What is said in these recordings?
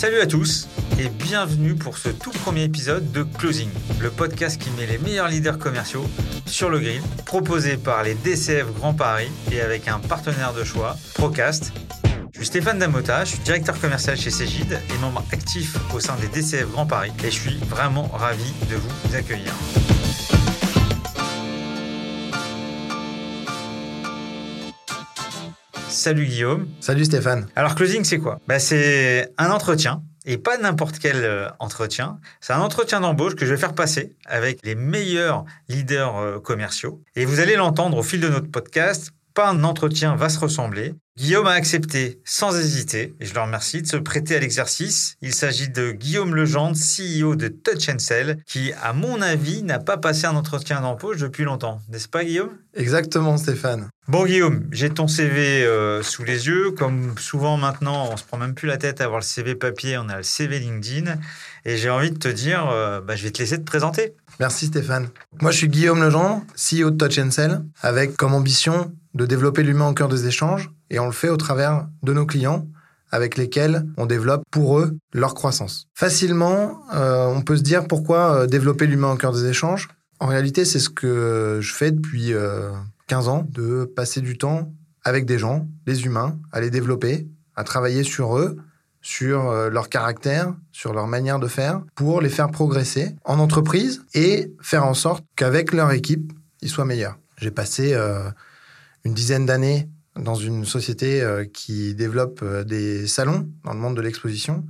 Salut à tous et bienvenue pour ce tout premier épisode de Closing, le podcast qui met les meilleurs leaders commerciaux sur le grill, proposé par les DCF Grand Paris et avec un partenaire de choix, Procast. Je suis Stéphane Damota, je suis directeur commercial chez Cégide et membre actif au sein des DCF Grand Paris et je suis vraiment ravi de vous accueillir. Salut Guillaume. Salut Stéphane. Alors closing c'est quoi? Bah, C'est un entretien et pas n'importe quel euh, entretien. C'est un entretien d'embauche que je vais faire passer avec les meilleurs leaders euh, commerciaux. Et vous allez l'entendre au fil de notre podcast. Pas un entretien va se ressembler. Guillaume a accepté sans hésiter, et je le remercie, de se prêter à l'exercice. Il s'agit de Guillaume Legendre, CEO de Touch Sell, qui, à mon avis, n'a pas passé un entretien d'embauche depuis longtemps. N'est-ce pas, Guillaume? Exactement, Stéphane. Bon, Guillaume, j'ai ton CV euh, sous les yeux. Comme souvent maintenant, on se prend même plus la tête à avoir le CV papier, on a le CV LinkedIn. Et j'ai envie de te dire, euh, bah, je vais te laisser te présenter. Merci Stéphane. Moi, je suis Guillaume Legendre, CEO de Touch Sell, avec comme ambition de développer l'humain au cœur des échanges et on le fait au travers de nos clients avec lesquels on développe pour eux leur croissance. Facilement, euh, on peut se dire pourquoi euh, développer l'humain au cœur des échanges. En réalité, c'est ce que je fais depuis 15 euh, ans, de passer du temps avec des gens, des humains, à les développer, à travailler sur eux, sur leur caractère, sur leur manière de faire, pour les faire progresser en entreprise et faire en sorte qu'avec leur équipe, ils soient meilleurs. J'ai passé une dizaine d'années dans une société euh, qui développe euh, des salons dans le monde de l'exposition,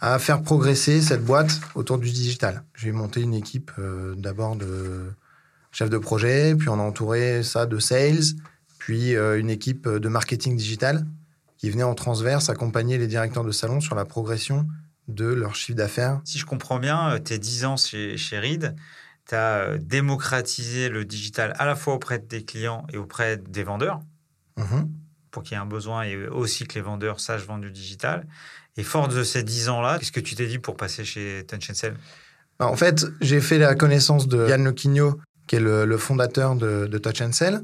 à faire progresser cette boîte autour du digital. J'ai monté une équipe euh, d'abord de chefs de projet, puis on a entouré ça de sales, puis une équipe de marketing digital qui venait en transverse accompagner les directeurs de salon sur la progression de leur chiffre d'affaires. Si je comprends bien, tes 10 ans chez, chez Reed, tu as démocratisé le digital à la fois auprès des clients et auprès des vendeurs. Mhm. pour qu'il y ait un besoin et aussi que les vendeurs sachent vendre du digital. Et fort de ces 10 ans-là, qu'est-ce que tu t'es dit pour passer chez Touch Sell? Bah, En fait, j'ai fait la connaissance de Yann Lequigno, qui est le, fondateur de, de, Touch Sell,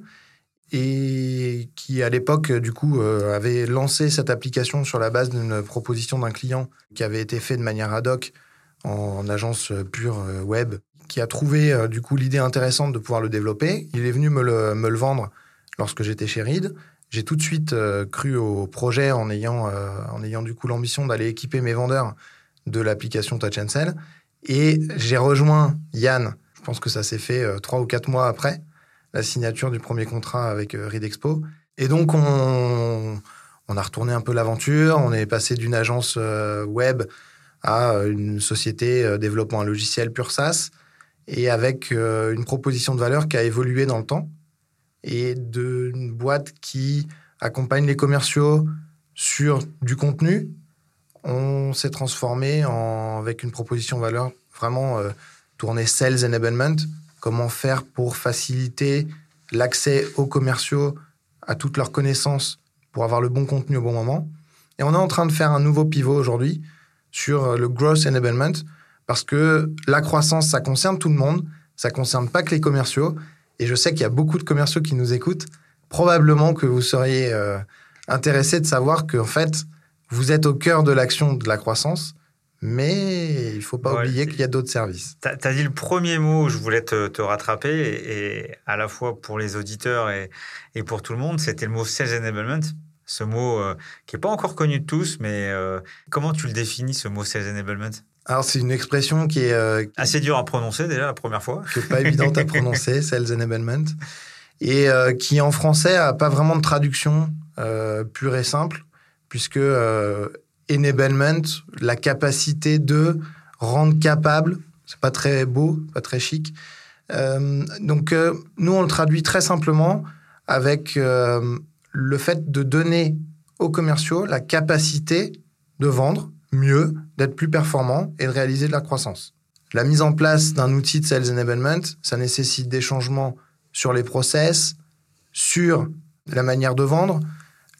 et qui, à l'époque, du coup, euh, avait lancé cette application sur la base d'une proposition d'un client qui avait été fait de manière ad hoc en agence pure euh, web, qui a trouvé, euh, du coup, l'idée intéressante de pouvoir le développer. Il est venu me le, me le vendre lorsque j'étais chez Reed. J'ai tout de suite euh, cru au projet en ayant, euh, en ayant du coup l'ambition d'aller équiper mes vendeurs de l'application Touch Sell. Et j'ai rejoint Yann, je pense que ça s'est fait euh, trois ou quatre mois après la signature du premier contrat avec Reed Expo. Et donc, on, on a retourné un peu l'aventure. On est passé d'une agence web à une société développant un logiciel pur SaaS et avec une proposition de valeur qui a évolué dans le temps et d'une boîte qui accompagne les commerciaux sur du contenu, on s'est transformé en, avec une proposition valeur vraiment euh, tournée Sales Enablement. Comment faire pour faciliter l'accès aux commerciaux à toutes leurs connaissances pour avoir le bon contenu au bon moment. Et on est en train de faire un nouveau pivot aujourd'hui sur euh, le Growth Enablement parce que la croissance, ça concerne tout le monde, ça concerne pas que les commerciaux et je sais qu'il y a beaucoup de commerciaux qui nous écoutent, probablement que vous seriez euh, intéressés de savoir qu'en fait, vous êtes au cœur de l'action de la croissance, mais il ne faut pas oublier qu'il y a d'autres services. Tu as, dit le premier mot, je voulais te, rattraper, et, à la fois pour les auditeurs et, et pour tout le monde, c'était le mot Sales Enablement. Ce mot euh, qui n'est pas encore connu de tous, mais euh, comment tu le définis, ce mot Sales Enablement? Alors, c'est une expression qui est. Euh, Assez dur à prononcer déjà la première fois. Qui n'est pas évidente à prononcer, Sales Enablement. Et euh, qui en français n'a pas vraiment de traduction euh, pure et simple, puisque enablement, la capacité de rendre capable, c'est pas très beau, pas très chic. donc, nous, on le traduit très simplement avec le fait de donner aux commerciaux la capacité de vendre mieux, d'être plus performant et de réaliser de la croissance. La mise en place d'un outil de Sales Enablement, ça nécessite des changements sur les process, sur la manière de vendre,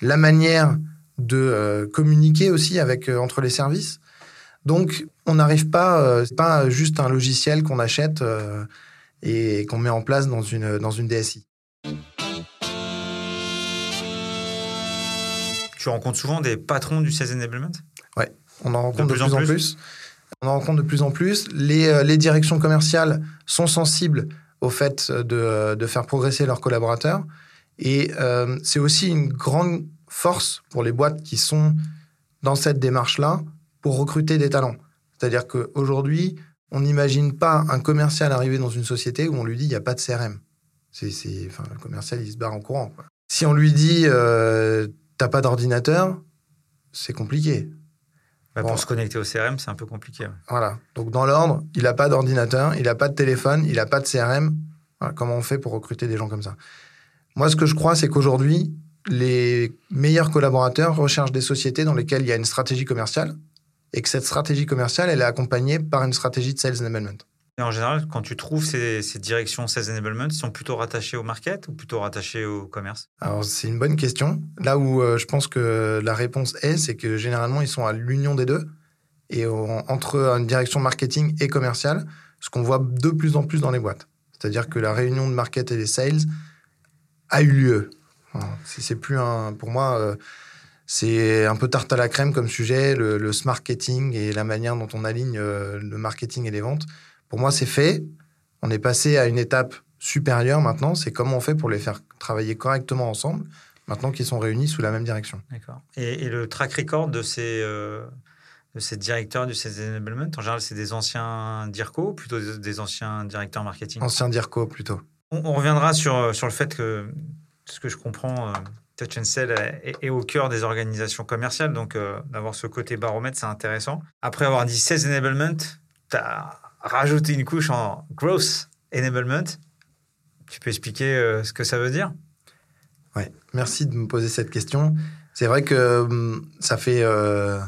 la manière de euh, communiquer aussi avec euh, entre les services. Donc, on n'arrive pas, euh, c'est pas juste un logiciel qu'on achète et qu'on met en place dans une, dans une DSI. Tu rencontres souvent des patrons du Sales Enablement? On en rencontre de, plus, en plus. On en rencontre de plus en plus. Les, euh, les directions commerciales sont sensibles au fait de, de faire progresser leurs collaborateurs. Et euh, c'est aussi une grande force pour les boîtes qui sont dans cette démarche-là pour recruter des talents. C'est-à-dire qu'aujourd'hui, on n'imagine pas un commercial arriver dans une société où on lui dit il n'y a pas de CRM. C'est, enfin, le commercial, il se barre en courant. Si on lui dit euh, t'as pas d'ordinateur, c'est compliqué. Bah, pour se connecter au CRM, c'est un peu compliqué. Voilà. Donc, dans l'ordre, il n'a pas d'ordinateur, il n'a pas de téléphone, il n'a pas de CRM. comment on fait pour recruter des gens comme ça? Moi, ce que je crois, c'est qu'aujourd'hui, les meilleurs collaborateurs recherchent des sociétés dans lesquelles il y a une stratégie commerciale et que cette stratégie commerciale, elle est accompagnée par une stratégie de sales enablement. Et en général, quand tu trouves ces, directions sales enablement, sont plutôt rattachés au market ou plutôt rattachés au commerce? Alors, c'est une bonne question. Là où euh, je pense que la réponse est, c'est que généralement, ils sont à l'union des deux. Et entre une direction marketing et commerciale, ce qu'on voit de plus en plus dans les boîtes. C'est-à-dire que la réunion de market et des sales a eu lieu. C'est plus un. Pour moi, euh, c'est un peu tarte à la crème comme sujet, le, le marketing et la manière dont on aligne euh, le marketing et les ventes. Pour moi, c'est fait. On est passé à une étape supérieure maintenant. C'est comment on fait pour les faire travailler correctement ensemble, maintenant qu'ils sont réunis sous la même direction. D'accord. Et, le track record de ces, euh, de ces directeurs du Sales Enablement, en général, c'est des anciens DIRCO ou plutôt des, anciens directeurs marketing? Anciens DIRCO, plutôt. On, reviendra sur, sur le fait que, ce que je comprends, euh, Touch and Sell est, au cœur des organisations commerciales. Donc, euh, d'avoir ce côté baromètre, c'est intéressant. Après avoir dit Sales Enablement, tu as rajouter une couche en growth enablement. Tu peux expliquer euh, ce que ça veut dire? Ouais, merci de me poser cette question. C'est vrai que hum, ça fait euh,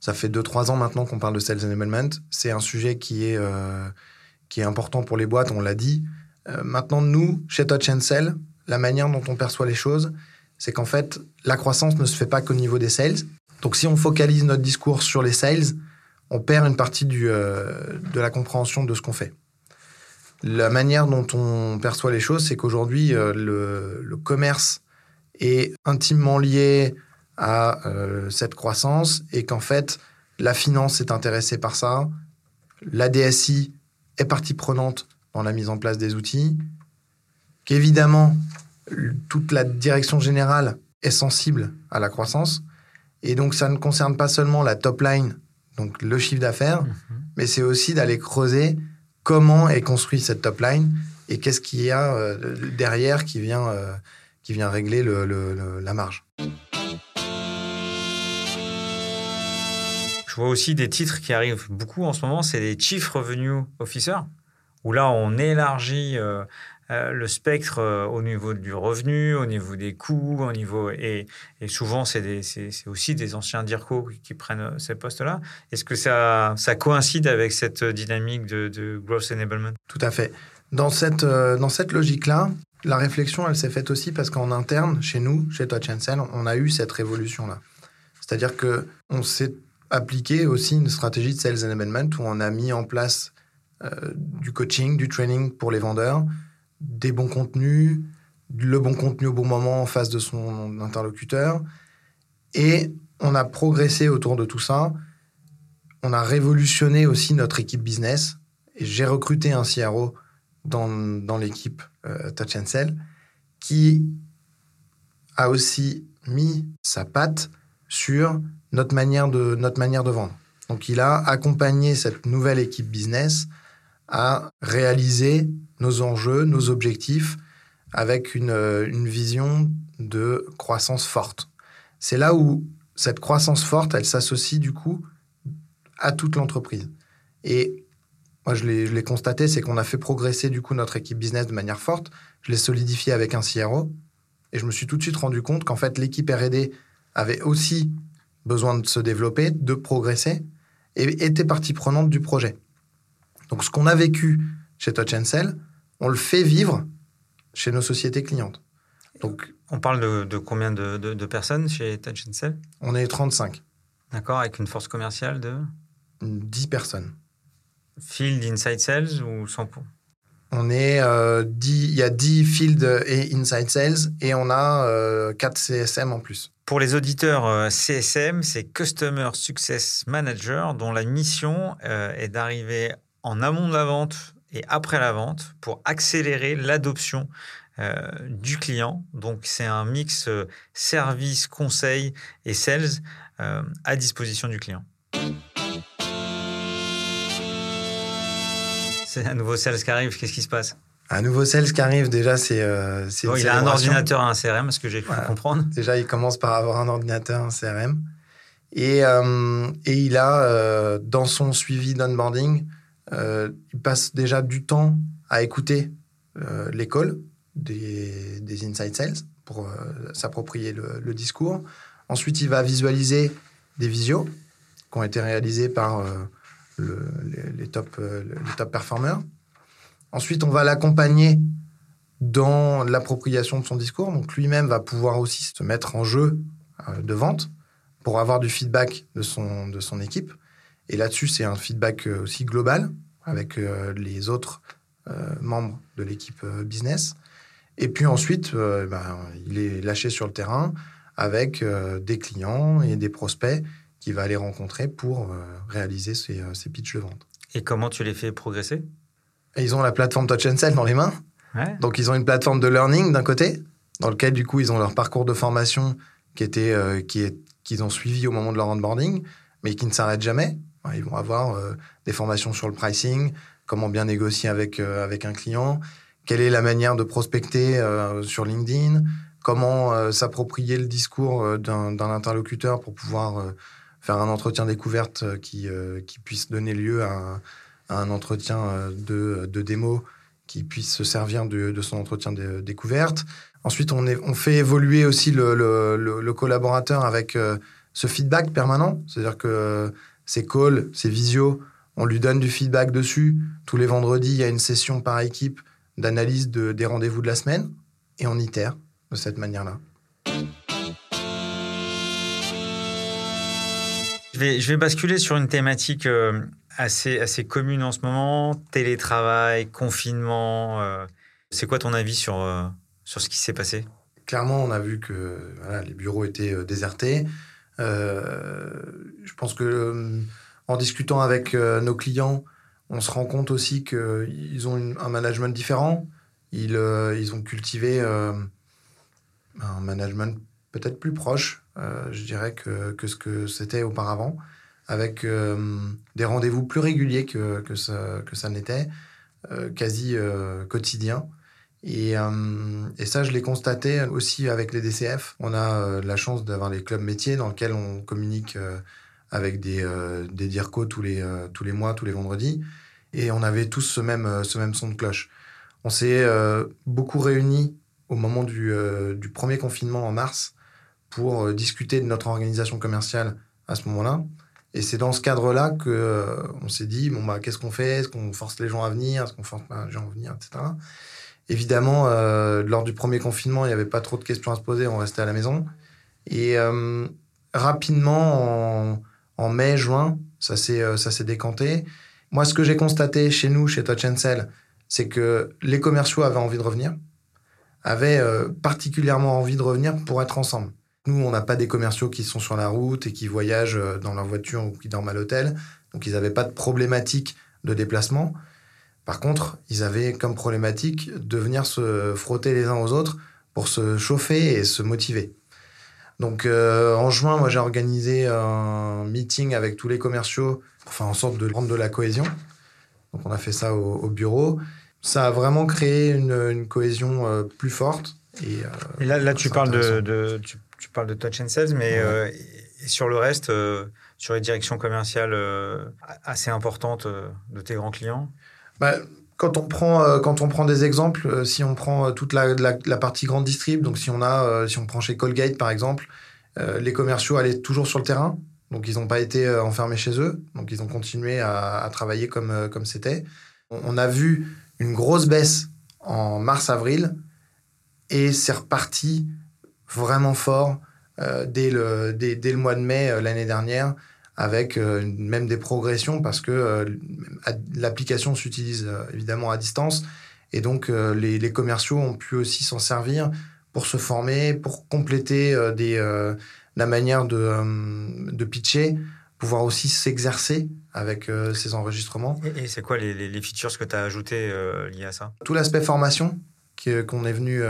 fait 2-3 ans maintenant qu'on parle de sales enablement. C'est un sujet qui est, euh, qui est important pour les boîtes, on l'a dit. maintenant, nous, chez Touch and Sell, la manière dont on perçoit les choses, c'est qu'en fait, la croissance ne se fait pas qu'au niveau des sales. Donc, si on focalise notre discours sur les sales, on perd une partie euh, de la compréhension de ce qu'on fait. La manière dont on perçoit les choses, c'est qu'aujourd'hui, euh, le, commerce est intimement lié à euh, cette croissance et qu'en fait, la finance est intéressée par ça, la DSI est partie prenante dans la mise en place des outils, qu'évidemment, toute la direction générale est sensible à la croissance. Et donc, ça ne concerne pas seulement la top line donc le chiffre d'affaires, mhm. mais c'est aussi d'aller creuser comment est construit cette top line et qu'est-ce qu'il y a euh, derrière qui vient, euh, qui vient régler la marge. Je vois aussi des titres qui arrivent beaucoup en ce moment, c'est les Chief Revenue Officer, où là on élargit euh, euh, le spectre euh, au niveau du revenu, au niveau des coûts, au niveau et, souvent c'est aussi des anciens DIRCO qui, prennent euh, ces postes-là. Est-ce que ça, ça coïncide avec cette dynamique de, growth enablement? Tout à fait. Dans cette, dans cette logique-là, la réflexion, elle s'est faite aussi parce qu'en interne, chez nous, chez Touch Sell, on a eu cette révolution-là. C'est-à-dire que on s'est appliqué aussi une stratégie de sales enablement où on a mis en place du coaching, du training pour les vendeurs, des bons contenus, le bon contenu au bon moment en face de son interlocuteur. Et on a progressé autour de tout ça. On a révolutionné aussi notre équipe business. Et j'ai recruté un CRO dans, dans l'équipe euh, Touch and Sell qui a aussi mis sa patte sur notre manière de, notre manière de vendre. Donc il a accompagné cette nouvelle équipe business à réaliser nos enjeux, nos objectifs, avec une, euh, une vision de croissance forte. C'est là où cette croissance forte, elle s'associe du coup à toute l'entreprise. Et moi, je l'ai constaté, c'est qu'on a fait progresser du coup notre équipe business de manière forte. Je l'ai solidifié avec un CRO. Et je me suis tout de suite rendu compte qu'en fait, l'équipe RD avait aussi besoin de se développer, de progresser, et était partie prenante du projet. Donc, ce qu'on a vécu chez Touch Sell, on le fait vivre chez nos sociétés clientes. Donc, on parle de, combien de, personnes chez Touch Sell? On est 35. D'accord, avec une force commerciale de? 10 personnes. Field, inside sales ou 100 On est euh, 10, il y a 10 field et inside sales et on a euh, 4 CSM en plus. Pour les auditeurs euh, CSM, c'est Customer Success Manager, dont la mission euh, est d'arriver en amont de la vente et après la vente pour accélérer l'adoption euh, du client. Donc, c'est un mix euh, service, conseil et sales euh, à disposition du client. C'est un nouveau sales qui arrive, qu'est-ce qui se passe? Un nouveau sales qui arrive, déjà, c'est. euh, Bon, Il a un ordinateur et un CRM, ce que j'ai pu Voilà. comprendre. Déjà, il commence par avoir un ordinateur, un CRM. Et, euh, et il a, euh, dans son suivi d'onboarding, euh, il passe déjà du temps à écouter euh, l'école des, inside sales pour euh, s'approprier le, discours. Ensuite, il va visualiser des visios qui ont été réalisés par le- les, top, les top performers. Ensuite, on va l'accompagner dans l'appropriation de son discours. Donc lui-même va pouvoir aussi se mettre en jeu de vente pour avoir du feedback de son, de son équipe. Et là-dessus, c'est un feedback euh, aussi global avec euh, les autres euh, membres de l'équipe business. Et puis ensuite, euh, ben, il est lâché sur le terrain avec des clients et des prospects qu'il va aller rencontrer pour réaliser ses, ses pitchs de vente. Et comment tu les fais progresser? Et ils ont la plateforme Touch and Sell dans les mains. Ouais. Donc, ils ont une plateforme de learning d'un côté, dans lequel, du coup, ils ont leur parcours de formation qui était, euh, qui est, qu'ils ont suivi au moment de leur onboarding, mais qui ne s'arrête jamais. Ouais, Ils vont avoir euh, des formations sur le pricing, comment bien négocier avec, euh, avec un client, quelle est la manière de prospecter euh, sur LinkedIn, comment s'approprier le discours d'un interlocuteur pour pouvoir faire un entretien découverte qui, qui puisse donner lieu à un, entretien de, de démo qui puisse se servir de, son entretien de découverte. Ensuite, on, est, on fait évoluer aussi le, le- le- collaborateur avec ce feedback permanent. C'est-à-dire que ces calls, ces visios, on lui donne du feedback dessus. Tous les vendredis, il y a une session par équipe d'analyse de, des rendez-vous de la semaine et on itère de cette manière-là. Je vais, je vais basculer sur une thématique euh, assez, assez commune en ce moment, télétravail, confinement. euh. C'est quoi ton avis sur, euh, sur ce qui s'est passé? Clairement, on a vu que voilà, les bureaux étaient désertés. Euh, je pense que euh, en discutant avec euh, nos clients, on se rend compte aussi qu'ils ont un management différent. Ils, ils ont cultivé un management peut-être plus proche, je dirais, que, que ce que c'était auparavant, avec des rendez-vous plus réguliers que, que ça, que ça n'était, quasi quotidien. Et, euh, et ça, je l'ai constaté aussi avec les DCF. On a euh, la chance d'avoir les clubs métiers dans lesquels on communique euh, avec des, des DIRCO tous les, tous les mois, tous les vendredis. Et on avait tous ce même, ce même son de cloche. On s'est beaucoup réunis au moment du, du premier confinement en mars pour discuter de notre organisation commerciale à ce moment-là. Et c'est dans ce cadre-là euh, on s'est dit bon bah qu'est-ce qu'on fait? Est-ce qu'on force les gens à venir? Est-ce qu'on force pas les gens à venir, etc. Évidemment, euh, lors du premier confinement, il n'y avait pas trop de questions à se poser, on restait à la maison. Et euh, rapidement, en, mai, juin, ça s'est euh, ça s'est décanté. Moi, ce que j'ai constaté chez nous, chez Touch Sell, c'est que les commerciaux avaient envie de revenir, avaient particulièrement envie de revenir pour être ensemble. Nous, on n'a pas des commerciaux qui sont sur la route et qui voyagent dans leur voiture ou qui dorment à l'hôtel. Donc, ils n'avaient pas de problématique de déplacement. Par contre, ils avaient comme problématique de venir se frotter les uns aux autres pour se chauffer et se motiver. Donc, euh, en juin, moi, j'ai organisé un meeting avec tous les commerciaux pour faire en sorte de rendre de la cohésion. Donc, on a fait ça au, au bureau. Ça a vraiment créé une, une cohésion euh, plus forte. Et, euh, Et là, là tu, parles de, tu, tu parles de Touch and Sales, mais Ouais. et sur le reste, sur les directions commerciales assez importantes de tes grands clients? Bah, quand, on prend, euh, quand on prend des exemples, euh, si on prend euh, toute la, partie grande distrib, donc si on, a, si on prend chez Colgate par exemple, les commerciaux allaient toujours sur le terrain, donc ils n'ont pas été enfermés chez eux, donc ils ont continué à, travailler comme comme c'était. On, on a vu une grosse baisse en mars-avril et c'est reparti vraiment fort dès, le, dès, dès le mois de mai l'année dernière avec euh, même des progressions parce que euh, l'application s'utilise euh, évidemment à distance Et donc, les, commerciaux ont pu aussi s'en servir pour se former, pour compléter des, la manière de, de pitcher, pouvoir aussi s'exercer avec ces enregistrements. Et, c'est quoi les, les, features que tu as ajoutées liées à ça? Tout l'aspect formation qu'on est venu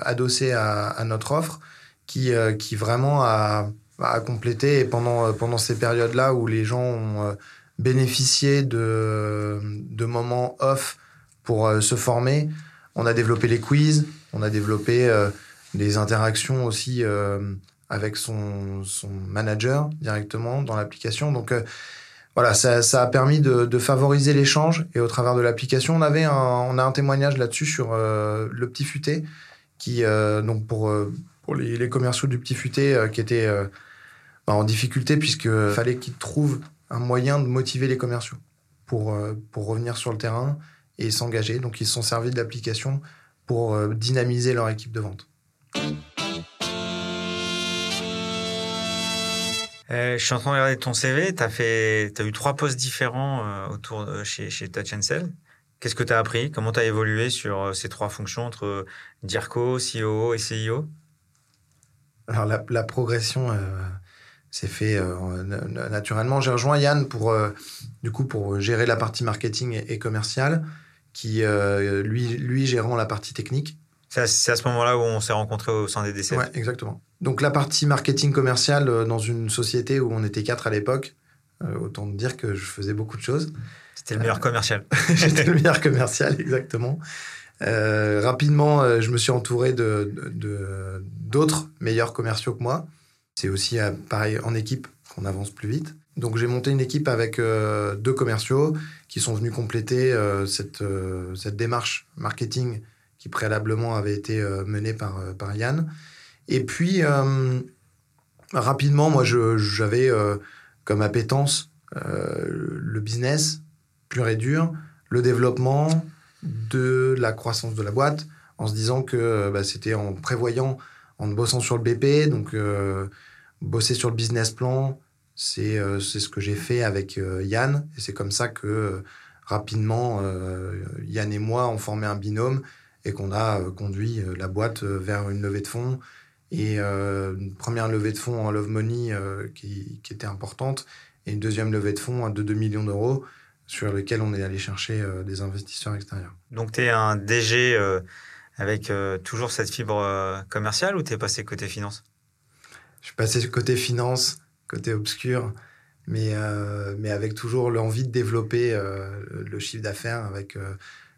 adosser à, à, notre offre, qui, qui vraiment a à compléter. Et pendant, euh, pendant ces périodes-là où les gens ont euh, bénéficié de, de moments off pour euh, se former, on a développé les quiz, on a développé des interactions aussi avec son, son, manager directement dans l'application. Donc voilà, ça, ça, a permis de, favoriser l'échange et au travers de l'application, on avait on a un témoignage là-dessus sur le petit futé qui donc pour pour les, commerciaux du petit futé qui étaient bah, en difficulté puisqu'il fallait qu'ils trouvent un moyen de motiver les commerciaux pour, euh, pour revenir sur le terrain et s'engager. Donc ils se sont servis de l'application pour euh, dynamiser leur équipe de vente. Euh, je suis en train de regarder ton CV. Tu as, as, eu trois postes différents autour chez, chez Touch Sell. Qu'est-ce que tu as appris? Comment tu as évolué sur ces trois fonctions entre DIRCO, COO et CIO Alors, la, la progression, c'est fait euh, naturellement. J'ai rejoint Yann pour, euh, du coup, pour gérer la partie marketing et, commerciale, qui, euh, lui, lui, gérant la partie technique. C'est à, ce moment-là où on s'est rencontrés au sein des décès. Oui, exactement. Donc la partie marketing commercial dans une société où on était quatre à l'époque, autant dire que je faisais beaucoup de choses. C'était le meilleur commercial. J'étais le meilleur commercial, exactement. rapidement, je me suis entouré de, d'autres meilleurs commerciaux que moi. C'est aussi euh, pareil en équipe qu'on avance plus vite. Donc j'ai monté une équipe avec euh, deux commerciaux qui sont venus compléter euh, cette, cette démarche marketing qui préalablement avait été menée par, par Yann. Et puis rapidement, moi j'avais comme appétence le business pur et dur, le développement de la croissance de la boîte, en se disant que bah, c'était en prévoyant en bossant sur le BP. Donc, bosser sur le business plan, c'est euh, ce que j'ai fait avec euh, Yann. Et c'est comme ça que rapidement, Yann et moi, on formé un binôme et qu'on a conduit la boîte vers une levée de fonds. Et une première levée de fonds en Love Money qui, était importante. Et une deuxième levée de fonds de 2 millions d'euros sur lequel on est allé chercher des investisseurs extérieurs. Donc, tu es un DG avec euh, toujours cette fibre euh, commerciale ou tu es passé côté finance? Je suis passé côté finance, côté obscur, mais, euh, mais avec toujours l'envie de développer le chiffre d'affaires. Avec,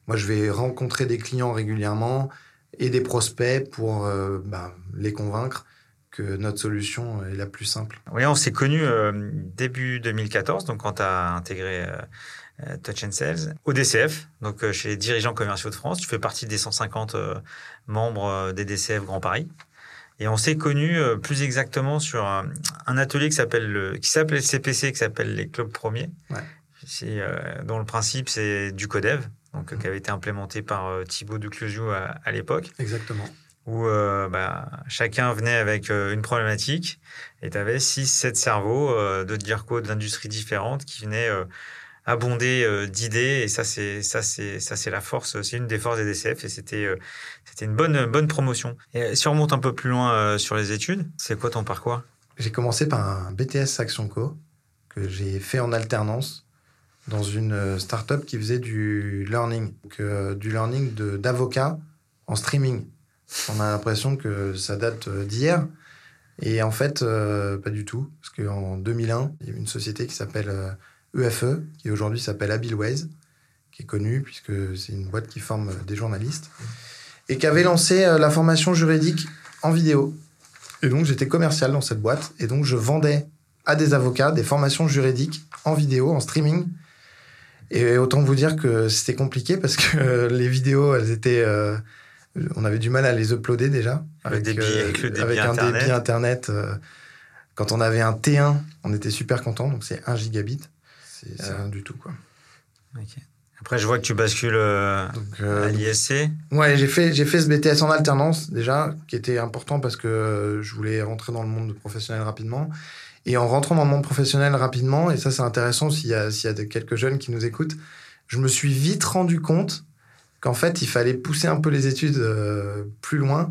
moi, je vais rencontrer des clients régulièrement et des prospects pour bah, les convaincre que notre solution est la plus simple. Oui, on s'est connus début 2014, donc quand tu as intégré euh, Touch and Sales, au DCF, donc euh, chez les dirigeants commerciaux de France. Tu fais partie des 150 euh, membres des DCF Grand Paris. Et on s'est connus plus exactement sur un, atelier qui s'appelle qui s'appelle CPC, qui s'appelle les clubs premiers, ouais. dont le principe c'est du codev, donc mmh. qui avait été implémenté par Thibaut Duclosio à, à l'époque. Exactement. Où bah, chacun venait avec une problématique et tu avais 6-7 cerveaux de DIRCO d'industries différentes qui venaient abondé euh, d'idées. Et ça c'est ça c'est ça c'est la force c'est une des forces des DCF et c'était euh, c'était une bonne bonne promotion. Et si on remonte un peu plus loin euh, sur les études c'est quoi ton parcours? J'ai commencé par un BTS Action Co que j'ai fait en alternance dans une start-up qui faisait du learning. Du learning d'avocats en streaming. On a l'impression que ça date d'hier. Et en fait pas du tout. Parce qu'en 2001 il y a une société qui s'appelle EFE, e, qui aujourd'hui s'appelle Abilways, qui est connu puisque c'est une boîte qui forme des journalistes, et qui avait lancé euh, la formation juridique en vidéo. Et donc j'étais commercial dans cette boîte, et donc je vendais à des avocats des formations juridiques en vidéo, en streaming. Et autant vous dire que c'était compliqué parce que les vidéos, elles étaient... Euh, on avait du mal à les uploader déjà. Euh, avec un débit Internet. quand on avait un T1, on était super content, donc c'est 1 gigabit. C'est rien du tout, quoi. Après, je vois que tu bascules euh, euh, à l'ISC. Ouais, j'ai fait, j'ai fait ce BTS en alternance déjà, qui était important parce que je voulais rentrer dans le monde professionnel rapidement. Et en rentrant dans le monde professionnel rapidement, et ça c'est intéressant s'il y, a, s'il y a quelques jeunes qui nous écoutent, je me suis vite rendu compte qu'en fait, il fallait pousser un peu les études plus loin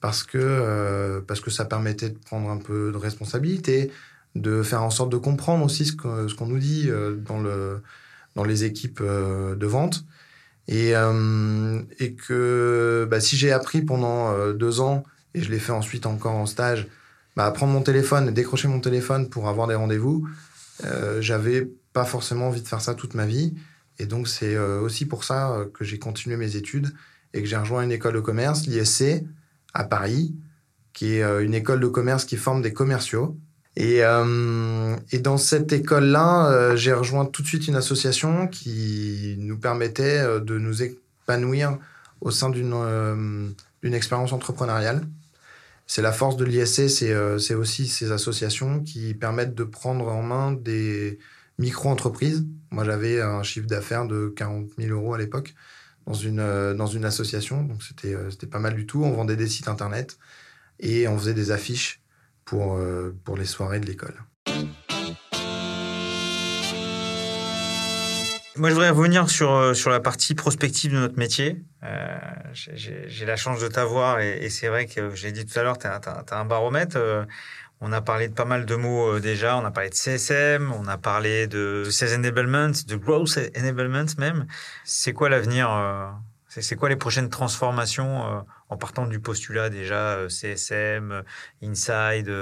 parce que, parce que ça permettait de prendre un peu de responsabilité, de faire en sorte de comprendre aussi ce qu'on nous dit dans, le, dans les équipes de vente. Et, et que bah, si j'ai appris pendant deux ans, et je l'ai fait ensuite encore en stage, bah, prendre mon téléphone, décrocher mon téléphone pour avoir des rendez-vous, euh, j'avais pas forcément envie de faire ça toute ma vie. Et donc, c'est euh, aussi pour ça euh, que j'ai continué mes études et que j'ai rejoint une école de commerce, l'ISC, à Paris, qui est une école de commerce qui forme des commerciaux. Et, et dans cette école-là, j'ai rejoint tout de suite une association qui nous permettait de nous épanouir au sein d'une expérience entrepreneuriale. C'est la force de l'ISC, euh, c'est aussi ces associations qui permettent de prendre en main des micro-entreprises. Moi, j'avais un chiffre d'affaires de 40 000 euros à l'époque dans une, euh, dans une association, donc euh, c'était pas mal du tout. On vendait des sites internet et on faisait des affiches pour, pour les soirées de l'école. Moi, je voudrais revenir sur, euh, sur la partie prospective de notre métier. Euh, j'ai la chance de t'avoir et, c'est vrai que j'ai dit tout à l'heure, tu as, un baromètre. Euh, on a parlé de pas mal de mots déjà. On a parlé de CSM, on a parlé de Sales Enablement, de Growth Enablement même. C'est quoi l'avenir C'est quoi les prochaines transformations en partant du postulat déjà CSM, Inside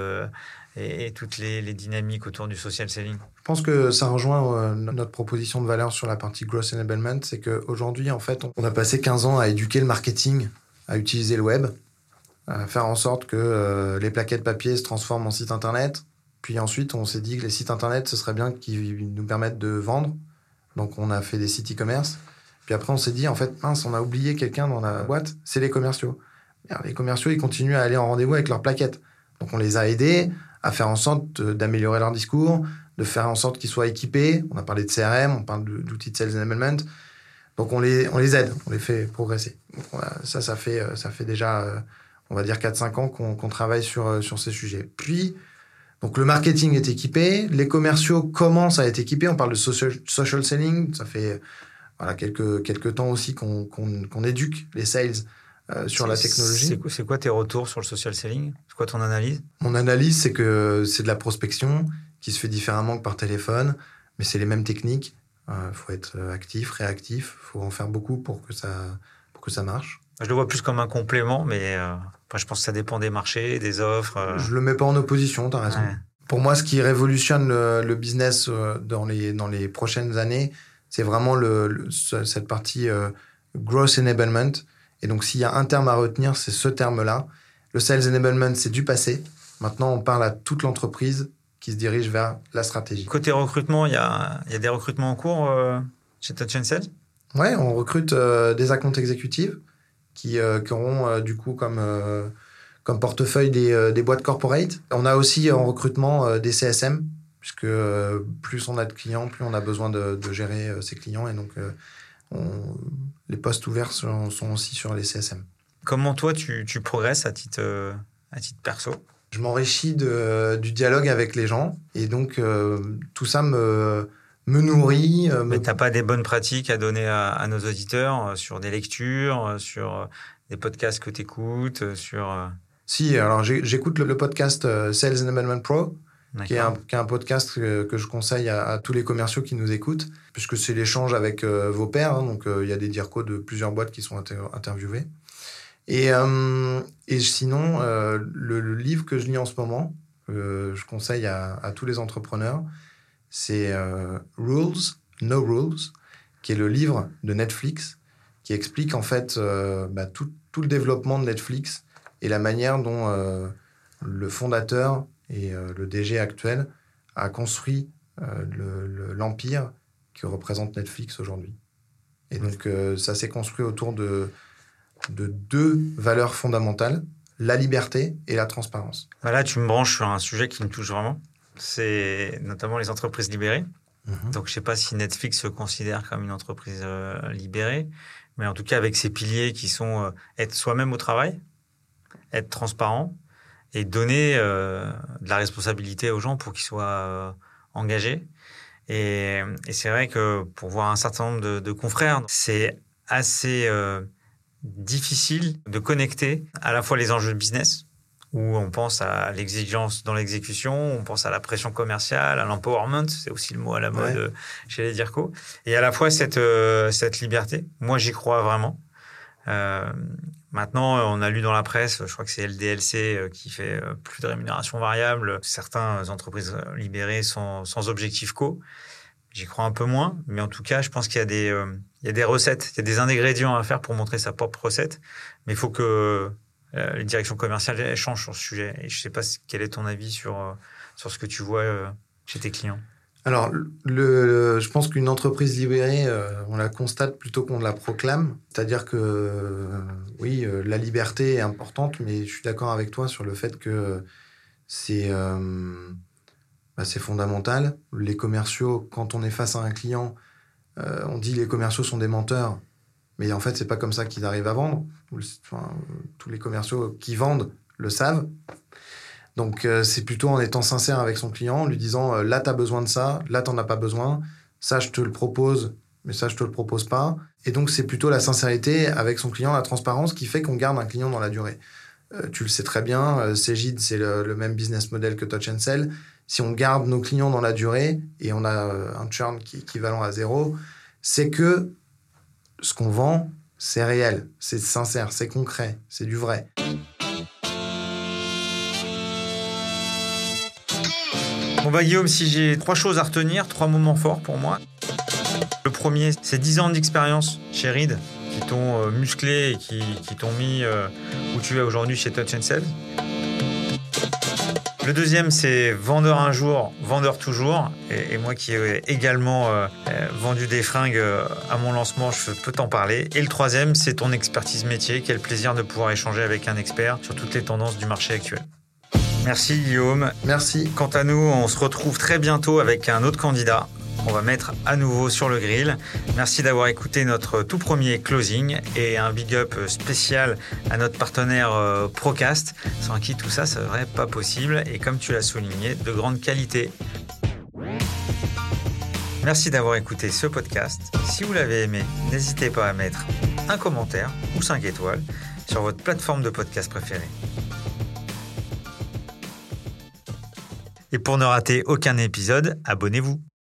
et, toutes les, les, dynamiques autour du social selling Je pense que ça rejoint euh, notre proposition de valeur sur la partie Growth Enablement. C'est qu'aujourd'hui, en fait, on a passé 15 ans à éduquer le marketing, à utiliser le web, à faire en sorte que euh, les plaquettes papier se transforment en site internet. Puis ensuite, on s'est dit que les sites internet, ce serait bien qu'ils nous permettent de vendre. Donc, on a fait des sites e-commerce. Puis après, on s'est dit, en fait, mince, on a oublié quelqu'un dans la boîte, c'est les commerciaux. Les commerciaux, ils continuent à aller en rendez-vous avec leurs plaquettes. Donc, on les a aidés à faire en sorte d'améliorer leur discours, de faire en sorte qu'ils soient équipés. On a parlé de CRM, on parle d'outils de sales enablement. Donc on les, on les aide, on les fait progresser. ça, ça fait, ça fait déjà, euh, on va dire 4-5 ans qu'on travaille sur, euh, sur ces sujets. Puis, donc le marketing est équipé, les commerciaux commencent à être équipés. On parle de social, social selling, ça fait voilà, quelques, quelques temps aussi qu'on éduque les sales euh, sur la technologie. C'est quoi tes retours sur le social selling? C'est quoi ton analyse? Mon analyse, c'est que c'est de la prospection qui se fait différemment que par téléphone, mais c'est les mêmes techniques. Il euh, faut être actif, réactif, il faut en faire beaucoup pour que, ça, pour que ça marche. Je le vois plus comme un complément, mais euh, je pense que ça dépend des marchés, des offres. Je le mets pas en opposition, tu as raison. Pour moi, ce qui révolutionne le, business dans les, dans les prochaines années, c'est vraiment le, cette partie growth enablement et donc, s'il y a un terme à retenir, c'est ce terme-là. Le sales enablement, c'est du passé. Maintenant, on parle à toute l'entreprise qui se dirige vers la stratégie. Côté recrutement, il y a, y a, des recrutements en cours euh, chez Touch Sales? Ouais, on recrute euh, des accounts exécutifs qui, euh, qui auront du coup comme, comme portefeuille des, des, boîtes corporate. On a aussi en recrutement des CSM, puisque plus on a de clients, plus on a besoin de, de gérer ses clients. Et donc, les postes ouverts sont, aussi sur les CSM. Comment toi, tu, progresses à titre, euh, à titre perso? Je m'enrichis du dialogue avec les gens et donc euh, tout ça me, me nourrit. Euh, Mais tu n'as pas des bonnes pratiques à donner à, nos auditeurs sur des lectures, sur des podcasts que tu écoutes, sur... Si, alors j'écoute le, podcast Sales Enablement Pro qui est, un, qui est, un, podcast que, je conseille à, tous les commerciaux qui nous écoutent, puisque c'est l'échange avec euh, vos pairs. Hein, donc, euh, il y a des dircos de plusieurs boîtes qui sont interviewés. Et, euh, et sinon, le, livre que je lis en ce moment, je conseille à, à, tous les entrepreneurs, c'est Rules, No Rules, qui est le livre de Netflix, qui explique en fait bah, tout, tout, le développement de Netflix et la manière dont le fondateur et euh, le DG actuel a construit euh, l'empire que représente Netflix aujourd'hui. Et donc, euh, ça s'est construit autour de, de deux valeurs fondamentales, la liberté et la transparence. Là, tu me branches sur un sujet qui me touche vraiment. C'est notamment les entreprises libérées. Mhm. Donc, je ne sais pas si Netflix se considère comme une entreprise libérée, mais en tout cas, avec ces piliers qui sont être soi-même au travail, être transparent, et donner euh, de la responsabilité aux gens pour qu'ils soient euh, engagés. Et, et c'est vrai que pour voir un certain nombre de, de confrères, c'est assez euh, difficile de connecter à la fois les enjeux de business, où on pense à l'exigence dans l'exécution, on pense à la pression commerciale, à l'empowerment, c'est aussi le mot à la mode Ouais. chez les DIRCO, et à la fois cette, euh, cette liberté. Moi, j'y crois vraiment. Euh, maintenant, on a lu dans la presse, je crois que c'est LDLC euh, qui fait euh, plus de rémunération variable. Certaines entreprises euh, libérées sont sans objectif co. J'y crois un peu moins, mais en tout cas, je pense qu'il y a des, euh, il y a des recettes, il y a des ingrédients à faire pour montrer sa propre recette. Mais il faut que euh, les directions commerciales changent sur ce sujet. Et je ne sais pas quel est ton avis sur, euh, sur ce que tu vois euh, chez tes clients. Alors, je pense qu'une entreprise libérée, euh, on la constate plutôt qu'on la proclame. C'est-à-dire que, euh, oui, euh, la liberté est importante, mais je suis d'accord avec toi sur le fait que c'est euh, bah, fondamental. Les commerciaux, quand on est face à un client, on dit les commerciaux sont des menteurs, mais en fait, c'est pas comme ça qu'ils arrivent à vendre. Tous les commerciaux qui vendent le savent. Donc, euh, c'est plutôt en étant sincère avec son client, en lui disant euh, là, tu as besoin de ça, là, tu n'en as pas besoin, ça, je te le propose, mais ça, je te le propose pas. Et donc, c'est plutôt la sincérité avec son client, la transparence qui fait qu'on garde un client dans la durée. Euh, tu le sais très bien, euh, Cégide, c'est le, même business model que Touch and Sell. Si on garde nos clients dans la durée et on a un churn qui est équivalent à zéro, c'est que ce qu'on vend, c'est réel, c'est sincère, c'est concret, c'est du vrai. Bon bah Guillaume, si j'ai trois choses à retenir, trois moments forts pour moi. Le premier, c'est 10 ans d'expérience chez Reed qui t'ont euh, musclé et qui, t'ont mis euh, où tu es aujourd'hui chez Touch and Sell. Le deuxième, c'est vendeur un jour, vendeur toujours. Et, moi qui ai également euh, vendu des fringues à mon lancement, je peux t'en parler. Et le troisième, c'est ton expertise métier. Quel plaisir de pouvoir échanger avec un expert sur toutes les tendances du marché actuel. Merci Guillaume. Merci. Quant à nous, on se retrouve très bientôt avec un autre candidat. On va mettre à nouveau sur le grill. Merci d'avoir écouté notre tout premier closing et un big up spécial à notre partenaire euh, Procast, sans qui tout ça serait pas possible et comme tu l'as souligné, de grande qualité. Merci d'avoir écouté ce podcast. Si vous l'avez aimé, n'hésitez pas à mettre un commentaire ou 5 étoiles sur votre plateforme de podcast préférée. Et pour ne rater aucun épisode, abonnez-vous.